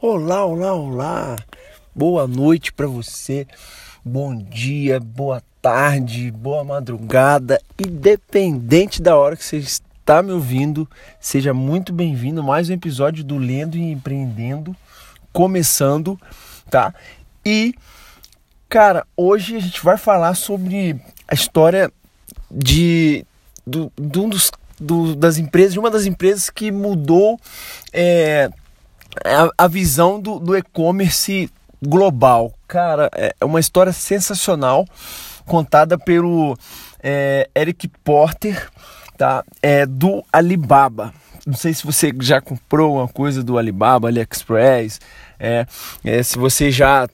Olá, olá, olá. Boa noite para você. Bom dia, boa tarde, boa madrugada, independente da hora que você está me ouvindo, seja muito bem-vindo mais um episódio do Lendo e Empreendendo, começando, tá? E cara, hoje a gente vai falar sobre a história de, do, de um dos do, das empresas, de uma das empresas que mudou é, a, a, visão do, do e-commerce global. Cara, é, é uma história sensacional contada pelo é, Eric Porter, tá? É, do Alibaba. Não sei se você já comprou uma coisa do Alibaba, AliExpress, é, é, se você já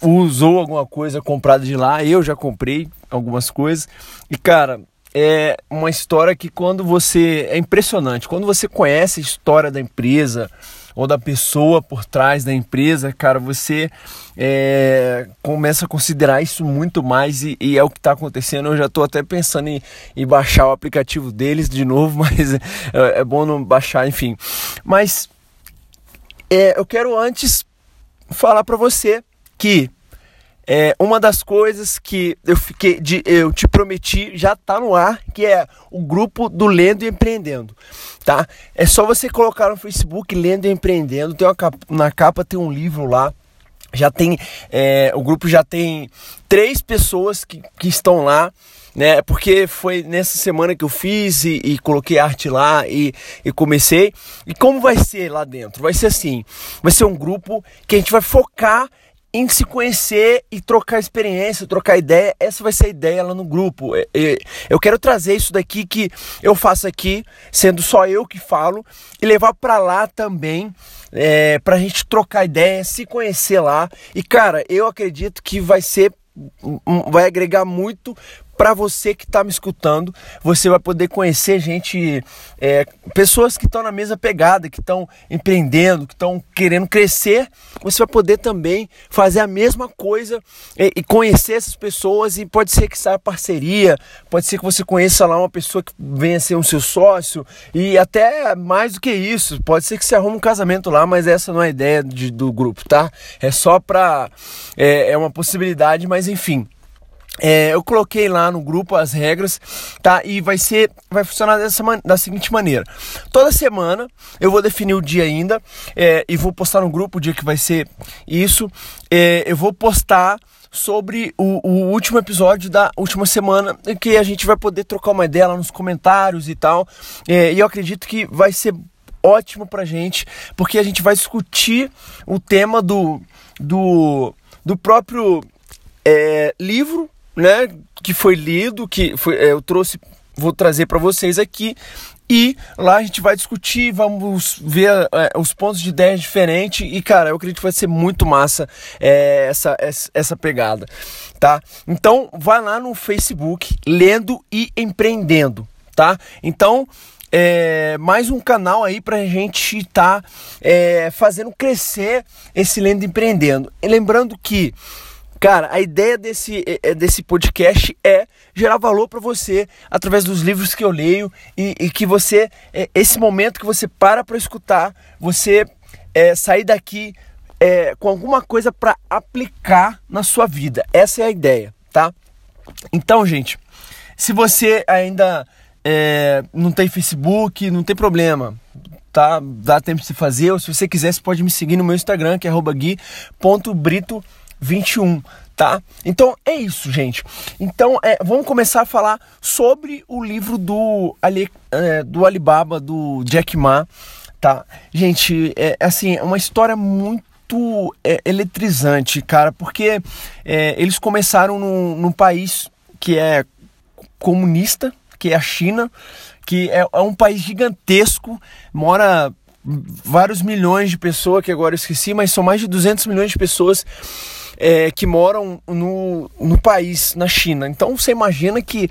usou alguma coisa comprada de lá, eu já comprei algumas coisas. E cara, é uma história que quando você é impressionante, quando você conhece a história da empresa ou da pessoa por trás da empresa, cara, você é, começa a considerar isso muito mais e, e é o que está acontecendo. Eu já estou até pensando em, em, baixar o aplicativo deles de novo, mas é, é bom não baixar, enfim. Mas é, eu quero antes falar para você que é, uma das coisas que eu fiquei de, eu te prometi já está no ar, que é o grupo do Lendo e Empreendendo, tá? É só você colocar no Facebook Lendo e Empreendendo, tem uma capa, na capa tem um livro lá. Já tem, é, o grupo já tem três pessoas que, que estão lá, né? Porque foi nessa semana que eu fiz e, e coloquei arte lá e, e comecei. E como vai ser lá dentro? Vai ser assim: vai ser um grupo que a gente vai focar em se conhecer e trocar experiência, trocar ideia. Essa vai ser a ideia lá no grupo. Eu quero trazer isso daqui que eu faço aqui, sendo só eu que falo, e levar para lá também, é, para a gente trocar ideia, se conhecer lá. E cara, eu acredito que vai ser vai agregar muito para você que está me escutando, você vai poder conhecer gente, é, pessoas que estão na mesma pegada, que estão empreendendo, que estão querendo crescer. Você vai poder também fazer a mesma coisa e, e, conhecer essas pessoas. E pode ser que saia parceria, pode ser que você conheça lá uma pessoa que venha ser um seu sócio e até mais do que isso. Pode ser que você arrume um casamento lá, mas essa não é a ideia de, do grupo, tá? É só para é, é uma possibilidade, mas enfim. É, eu coloquei lá no grupo as regras, tá? E vai ser, vai funcionar dessa da seguinte maneira: toda semana eu vou definir o dia ainda é, e vou postar no grupo o dia que vai ser isso. É, eu vou postar sobre o, o, último episódio da última semana, que a gente vai poder trocar uma ideia lá nos comentários e tal. É, e eu acredito que vai ser ótimo pra gente, porque a gente vai discutir o tema do, do, do próprio é, livro né, que foi lido, que foi, é, eu trouxe, vou trazer para vocês aqui. E lá a gente vai discutir, vamos ver é, os pontos de ideias diferentes. E, cara, eu acredito que vai ser muito massa é, essa, essa, pegada, tá? Então, vai lá no Facebook, Lendo e Empreendendo, tá? Então, é, mais um canal aí para a gente estar tá, é, fazendo crescer esse Lendo Empreendendo. E lembrando que Cara, a ideia desse, é, é, desse podcast é gerar valor para você através dos livros que eu leio e, e, que você, é, esse momento que você para para escutar, você é, sair daqui é, com alguma coisa para aplicar na sua vida. Essa é a ideia, tá? Então, gente, se você ainda é, não tem Facebook, não tem problema tá? Dá tempo de se fazer, ou se você quiser, você pode me seguir no meu Instagram, que é gui.brito.com 21, tá? Então é isso, gente. Então é, vamos começar a falar sobre o livro do, Ali, é, do Alibaba, do Jack Ma, tá? Gente, é assim, é uma história muito é, eletrizante, cara, porque é, eles começaram num, num país que é comunista, que é a China, que é, é um país gigantesco, mora vários milhões de pessoas, que agora eu esqueci, mas são mais de 200 milhões de pessoas é, que moram no, no país, na China. Então você imagina que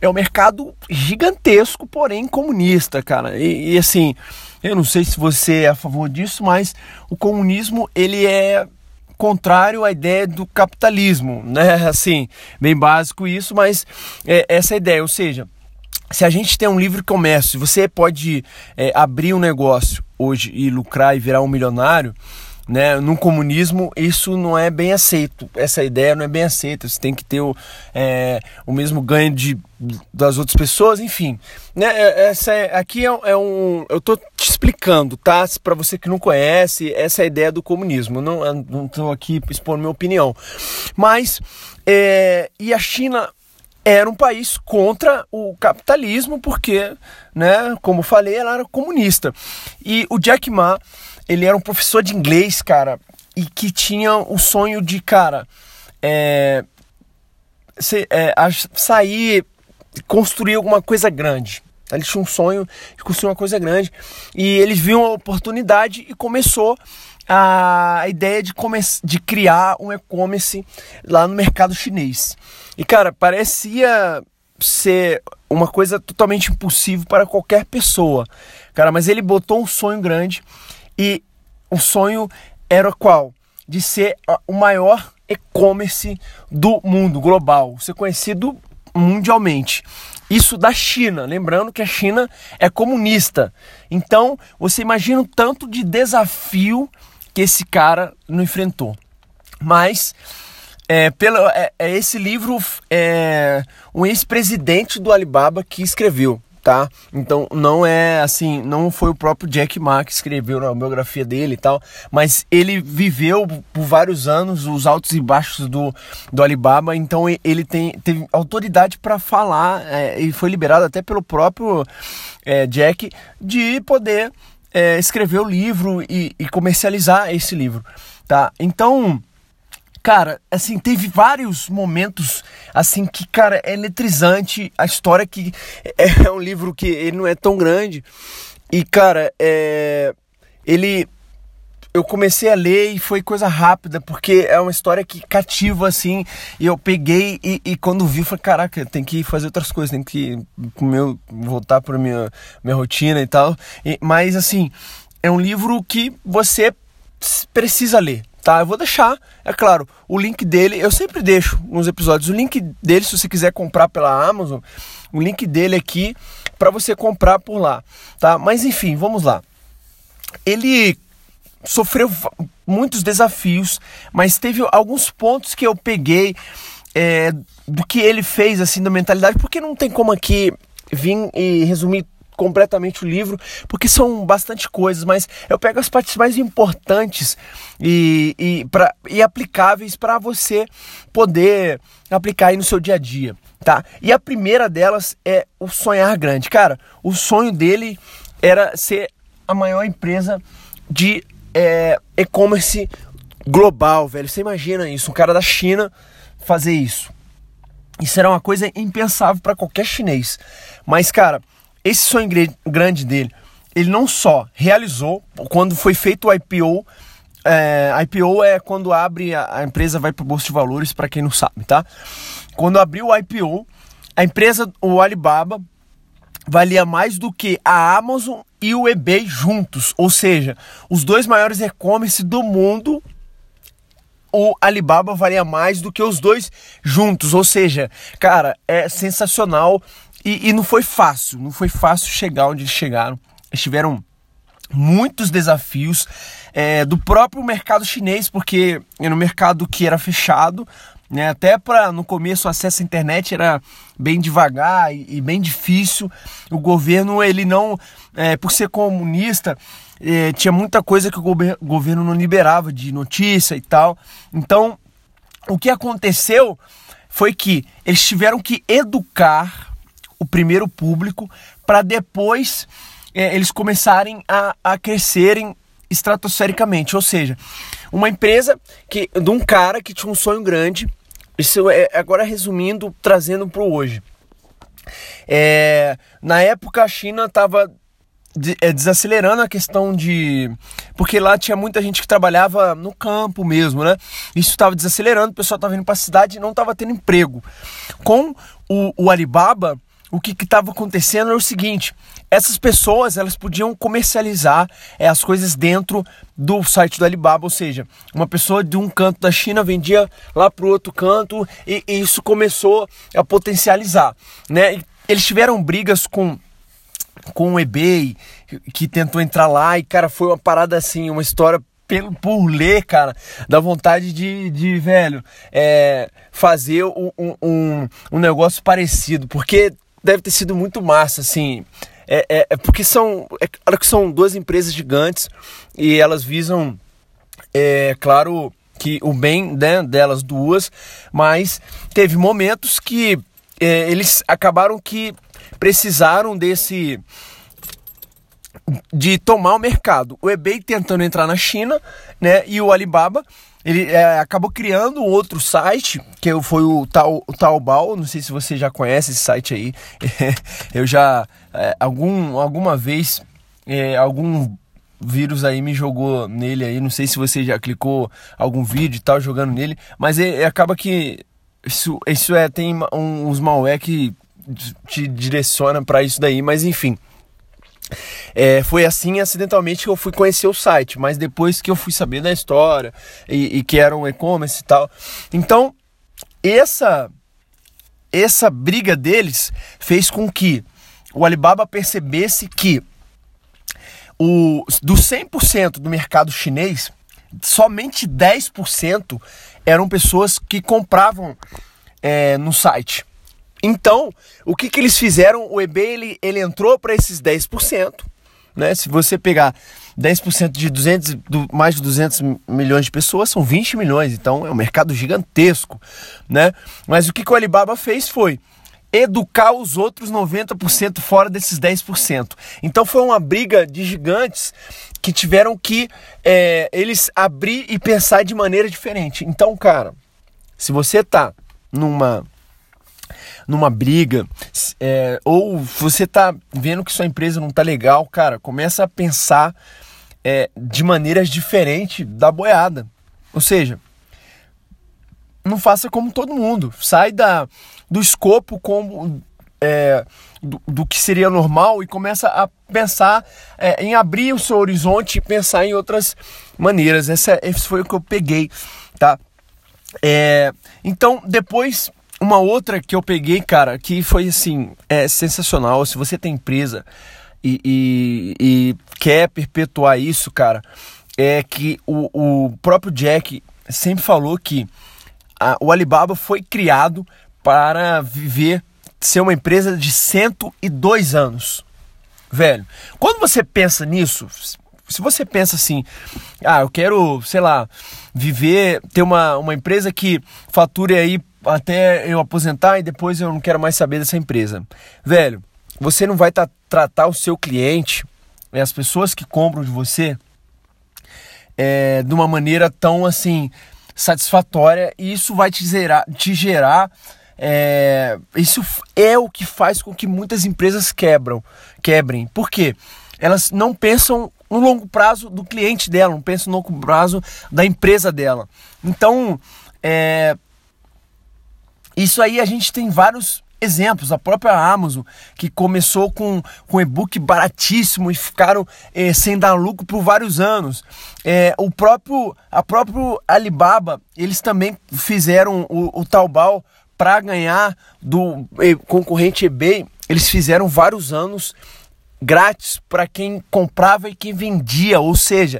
é um mercado gigantesco, porém comunista, cara. E, e, assim, eu não sei se você é a favor disso, mas o comunismo ele é contrário à ideia do capitalismo, né? Assim, bem básico isso, mas é essa ideia. Ou seja, se a gente tem um livre comércio, você pode é, abrir um negócio hoje e lucrar e virar um milionário né? No comunismo isso não é bem aceito, essa ideia não é bem aceita. Você tem que ter o, é, o mesmo ganho de, das outras pessoas, enfim. Né? É, essa é, aqui é, é, um, eu tô te explicando, tá? Para você que não conhece, essa é a ideia do comunismo. Não, não tô aqui expondo minha opinião, mas é, e a China era um país contra o capitalismo, porque, né, como falei, ela era comunista. E o Jack Ma, ele era um professor de inglês, cara, e que tinha o sonho de, cara, é, se, é, sair, construir alguma coisa grande. Ele tinha um sonho de construir uma coisa grande. E eles viam a oportunidade e começou a ideia de, de criar um e-commerce lá no mercado chinês. E cara, parecia ser uma coisa totalmente impossível para qualquer pessoa. Cara, mas ele botou um sonho grande e o sonho era qual? De ser o maior e-commerce do mundo global, ser conhecido mundialmente. Isso da China, lembrando que a China é comunista. Então, você imagina o tanto de desafio que esse cara não enfrentou. Mas é, pelo, é, é esse livro é um ex-presidente do Alibaba que escreveu, tá? Então não é assim, não foi o próprio Jack Ma que escreveu na biografia dele e tal, mas ele viveu por vários anos os altos e baixos do, do Alibaba, então ele tem, teve autoridade para falar é, e foi liberado até pelo próprio é, Jack de poder é, escrever o livro e, e comercializar esse livro, tá? Então Cara, assim, teve vários momentos, assim, que, cara, é eletrizante. A história que é um livro que ele não é tão grande. E, cara, é... Ele... Eu comecei a ler e foi coisa rápida, porque é uma história que cativa, assim. E eu peguei e, e quando vi, falei, caraca, tem que fazer outras coisas, tem que meu, voltar para minha, minha rotina e tal. E, mas, assim, é um livro que você precisa ler, tá? Eu vou deixar, é claro, o link dele, eu sempre deixo nos episódios o link dele se você quiser comprar pela Amazon, o link dele aqui para você comprar por lá, tá? Mas enfim, vamos lá. Ele sofreu muitos desafios, mas teve alguns pontos que eu peguei é, do que ele fez assim da mentalidade, porque não tem como aqui vir e resumir completamente o livro, porque são bastante coisas, mas eu pego as partes mais importantes e, e, pra, e aplicáveis para você poder aplicar aí no seu dia a dia, tá? E a primeira delas é o sonhar grande. Cara, o sonho dele era ser a maior empresa de é, e-commerce global, velho. Você imagina isso, um cara da China fazer isso. Isso era uma coisa impensável para qualquer chinês. Mas, cara, esse sonho grande dele, ele não só realizou, quando foi feito o IPO, é, IPO é quando abre, a, a empresa vai para o Bolsa de Valores, para quem não sabe, tá? Quando abriu o IPO, a empresa, o Alibaba, valia mais do que a Amazon e o eBay juntos, ou seja, os dois maiores e-commerce do mundo o Alibaba valia mais do que os dois juntos. Ou seja, cara, é sensacional e, e não foi fácil, não foi fácil chegar onde eles chegaram. Eles tiveram muitos desafios é, do próprio mercado chinês, porque era um mercado que era fechado, né? até para no começo o acesso à internet era bem devagar e, e bem difícil. O governo, ele não, é, por ser comunista, é, tinha muita coisa que o governo não liberava de notícia e tal. Então, o que aconteceu foi que eles tiveram que educar o primeiro público para depois é, eles começarem a, a crescerem estratosfericamente. Ou seja, uma empresa que de um cara que tinha um sonho grande. Isso é agora resumindo, trazendo para hoje. É, na época a China estava é, desacelerando a questão de. Porque lá tinha muita gente que trabalhava no campo mesmo, né? Isso estava desacelerando, o pessoal estava vindo para a cidade e não estava tendo emprego. Com o, o Alibaba, o que estava acontecendo era o seguinte: essas pessoas elas podiam comercializar é, as coisas dentro do site do Alibaba, ou seja, uma pessoa de um canto da China vendia lá para o outro canto e, e, isso começou a potencializar, né? Eles tiveram brigas com com o eBay que tentou entrar lá e cara foi uma parada assim, uma história pelo, por ler, cara, dá vontade de, de velho, é, fazer um, um, um negócio parecido, porque deve ter sido muito massa, assim. É, é, é porque são, é claro que são duas empresas gigantes e elas visam, é claro, que o bem né, delas duas, mas teve momentos que é, eles acabaram que precisaram desse de tomar o mercado. O eBay tentando entrar na China, né? E o Alibaba ele é, acabou criando outro site que foi o, Tao, o Taobao. Não sei se você já conhece esse site aí. Eu já é, algum, alguma vez é, algum vírus aí me jogou nele aí. Não sei se você já clicou algum vídeo e tal jogando nele, mas é, acaba que isso, isso é tem um, uns malware que te direciona para isso daí, mas enfim. É, foi assim acidentalmente que eu fui conhecer o site, mas depois que eu fui saber da história e, e que era um e-commerce e tal. Então, essa essa briga deles fez com que o Alibaba percebesse que o, do 100% do mercado chinês, somente 10% eram pessoas que compravam é, no site. Então, o que, que eles fizeram? O eBay ele, ele entrou para esses 10%. Né? Se você pegar 10% de 200, do, mais de 200 milhões de pessoas, são 20 milhões. Então, é um mercado gigantesco. Né? Mas o que, que o Alibaba fez foi educar os outros 90% fora desses 10%. Então, foi uma briga de gigantes que tiveram que é, eles abrir e pensar de maneira diferente. Então, cara, se você tá numa numa briga, é, ou você tá vendo que sua empresa não tá legal, cara, começa a pensar é, de maneiras diferentes da boiada. Ou seja, não faça como todo mundo. Sai da, do escopo como, é, do, do, que seria normal e começa a pensar é, em abrir o seu horizonte e pensar em outras maneiras. Essa, esse foi o que eu peguei, tá? É, então, depois uma outra que eu peguei, cara, que foi assim, é sensacional. Se você tem empresa e, e, e quer perpetuar isso, cara, é que o, o próprio Jack sempre falou que a, o Alibaba foi criado para viver, ser uma empresa de 102 anos. Velho, quando você pensa nisso, se você pensa assim, ah, eu quero, sei lá, viver, ter uma, uma empresa que fature aí até eu aposentar e depois eu não quero mais saber dessa empresa. Velho, você não vai tra tratar o seu cliente, e as pessoas que compram de você, é, de uma maneira tão assim satisfatória e isso vai te gerar, te gerar é, isso é o que faz com que muitas empresas quebram, quebrem. Por quê? Elas não pensam no longo prazo do cliente dela, não pensam no longo prazo da empresa dela. Então, é, isso aí a gente tem vários exemplos. A própria Amazon, que começou com, com e-book baratíssimo e ficaram eh, sem dar lucro por vários anos. É, o próprio, a próprio Alibaba, eles também fizeram o, o Taobao para ganhar do eh, concorrente eBay. Eles fizeram vários anos grátis para quem comprava e quem vendia, ou seja,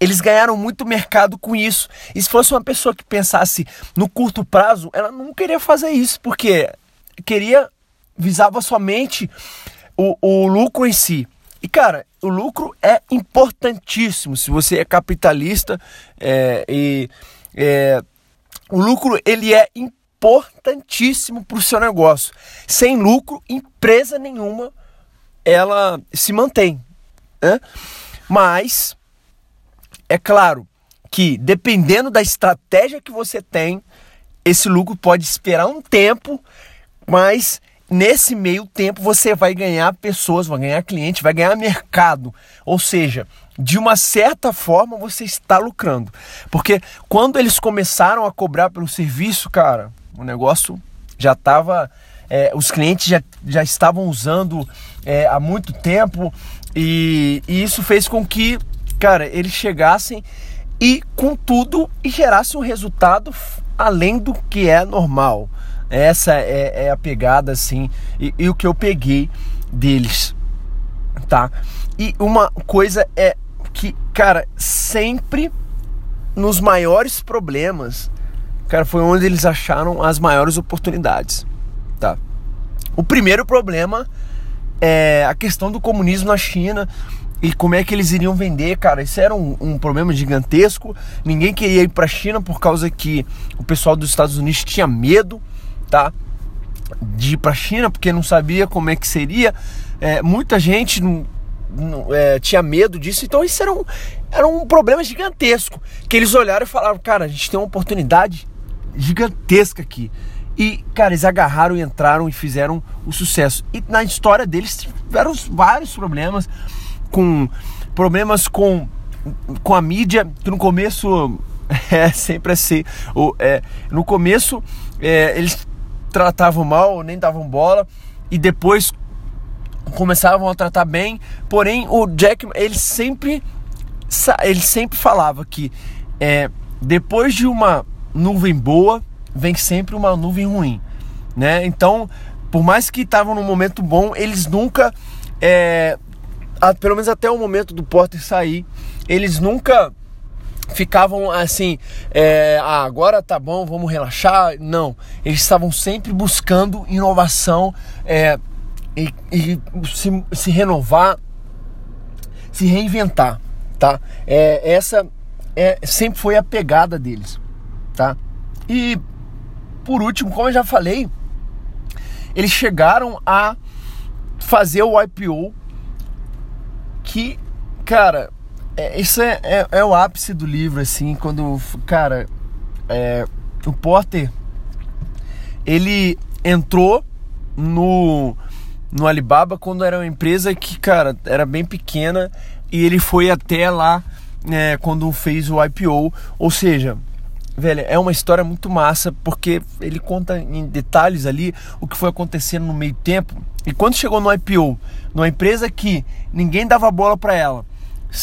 eles ganharam muito mercado com isso. E se fosse uma pessoa que pensasse no curto prazo, ela não queria fazer isso, porque queria, visava somente o, o lucro em si. E cara, o lucro é importantíssimo. Se você é capitalista é, e é, o lucro ele é importantíssimo para o seu negócio. Sem lucro, empresa nenhuma ela se mantém. Né? Mas é claro que dependendo da estratégia que você tem, esse lucro pode esperar um tempo, mas nesse meio tempo você vai ganhar pessoas, vai ganhar cliente, vai ganhar mercado. Ou seja, de uma certa forma você está lucrando. Porque quando eles começaram a cobrar pelo serviço, cara, o negócio já estava. É, os clientes já, já estavam usando é, há muito tempo e, e isso fez com que cara, eles chegassem e com tudo e gerassem um resultado além do que é normal. Essa é, é a pegada assim e, e, o que eu peguei deles, tá? E uma coisa é que cara, sempre nos maiores problemas, cara, foi onde eles acharam as maiores oportunidades, tá? O primeiro problema é a questão do comunismo na China e como é que eles iriam vender, cara. Isso era um, um problema gigantesco. Ninguém queria ir para a China por causa que o pessoal dos Estados Unidos tinha medo, tá? De ir para a China porque não sabia como é que seria. É, muita gente não, não, é, tinha medo disso. Então isso era um, era um problema gigantesco que eles olharam e falaram, cara, a gente tem uma oportunidade gigantesca aqui. E, cara, eles agarraram entraram e fizeram o sucesso. E na história deles tiveram vários problemas, com problemas com, com a mídia, que no começo é sempre assim. O, é, no começo é, eles tratavam mal, nem davam bola, e depois começavam a tratar bem. Porém, o Jack, ele sempre, ele sempre falava que é, depois de uma nuvem boa vem sempre uma nuvem ruim, né? Então, por mais que estavam num momento bom, eles nunca, é, pelo menos até o momento do Porter sair, eles nunca ficavam assim, é, ah, agora tá bom, vamos relaxar. Não, eles estavam sempre buscando inovação é, e, e se, se, renovar, se reinventar, tá? É, essa é, sempre foi a pegada deles, tá? E por último, como eu já falei, eles chegaram a fazer o IPO que, cara, é, isso é, é, é, o ápice do livro, assim, quando, cara, é, o Porter, ele entrou no, no Alibaba quando era uma empresa que, cara, era bem pequena e ele foi até lá é, quando fez o IPO, ou seja, velho, é uma história muito massa porque ele conta em detalhes ali o que foi acontecendo no meio tempo. E quando chegou no IPO, numa empresa que ninguém dava bola para ela,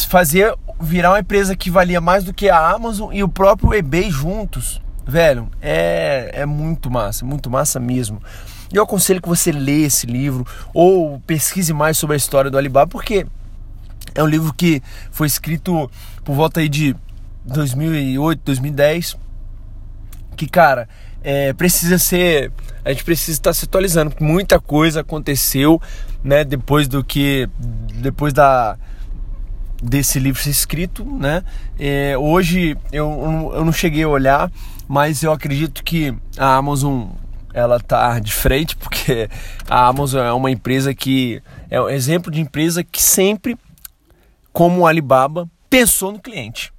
fazer virar uma empresa que valia mais do que a Amazon e o próprio eBay juntos, velho, é, é muito massa, muito massa mesmo. Eu aconselho que você lê esse livro ou pesquise mais sobre a história do Alibaba, porque é um livro que foi escrito por volta aí de 2008, 2010, que, cara, é, precisa ser. A gente precisa estar se atualizando. Muita coisa aconteceu, né? Depois do que. Depois da. Desse livro ser escrito, né? É, hoje eu, eu não cheguei a olhar, mas eu acredito que a Amazon ela tá de frente, porque a Amazon é uma empresa que é um exemplo de empresa que sempre, como o Alibaba, pensou no cliente.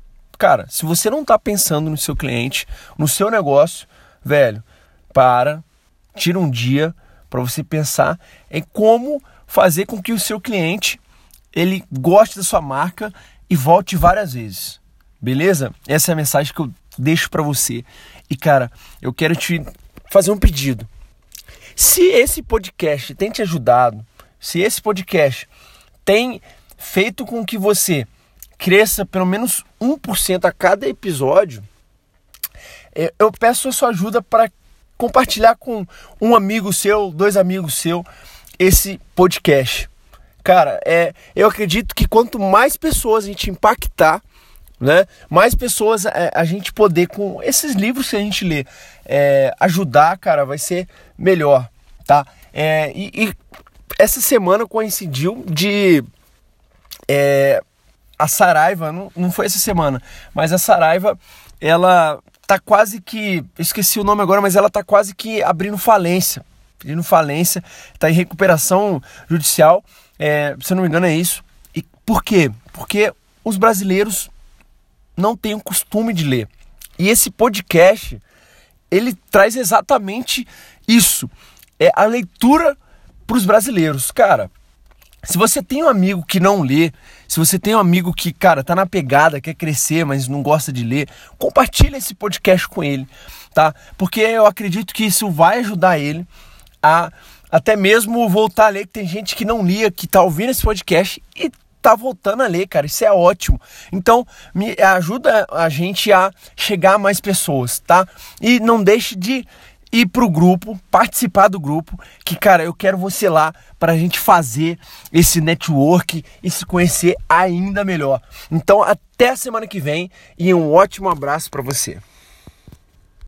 Cara, se você não está pensando no seu cliente, no seu negócio, velho, para, tira um dia para você pensar em como fazer com que o seu cliente ele goste da sua marca e volte várias vezes. Beleza? Essa é a mensagem que eu deixo para você. E cara, eu quero te fazer um pedido. Se esse podcast tem te ajudado, se esse podcast tem feito com que você cresça pelo menos 1% a cada episódio, é, eu peço a sua ajuda para compartilhar com um amigo seu, dois amigos seu, esse podcast. Cara, é, eu acredito que quanto mais pessoas a gente impactar, né, mais pessoas é, a gente poder, com esses livros que a gente lê, é, ajudar, cara, vai ser melhor, tá? É, e, e, essa semana coincidiu de é, a Saraiva, não, não foi essa semana, mas a Saraiva, ela tá quase que, esqueci o nome agora, mas ela tá quase que abrindo falência, pedindo falência, tá em recuperação judicial, é, se eu não me engano é isso. E por quê? Porque os brasileiros não têm o costume de ler. E esse podcast, ele traz exatamente isso. É a leitura para os brasileiros. Cara, se você tem um amigo que não lê, se você tem um amigo que, cara, tá na pegada, quer crescer, mas não gosta de ler, compartilha esse podcast com ele, tá? Porque eu acredito que isso vai ajudar ele a até mesmo voltar a ler, que tem gente que não lia, que tá ouvindo esse podcast e tá voltando a ler, cara. Isso é ótimo. Então, me ajuda a gente a chegar a mais pessoas, tá? E não deixe de ir pro grupo, participar do grupo, que cara, eu quero você lá para a gente fazer esse network e se conhecer ainda melhor. Então, até a semana que vem e um ótimo abraço para você.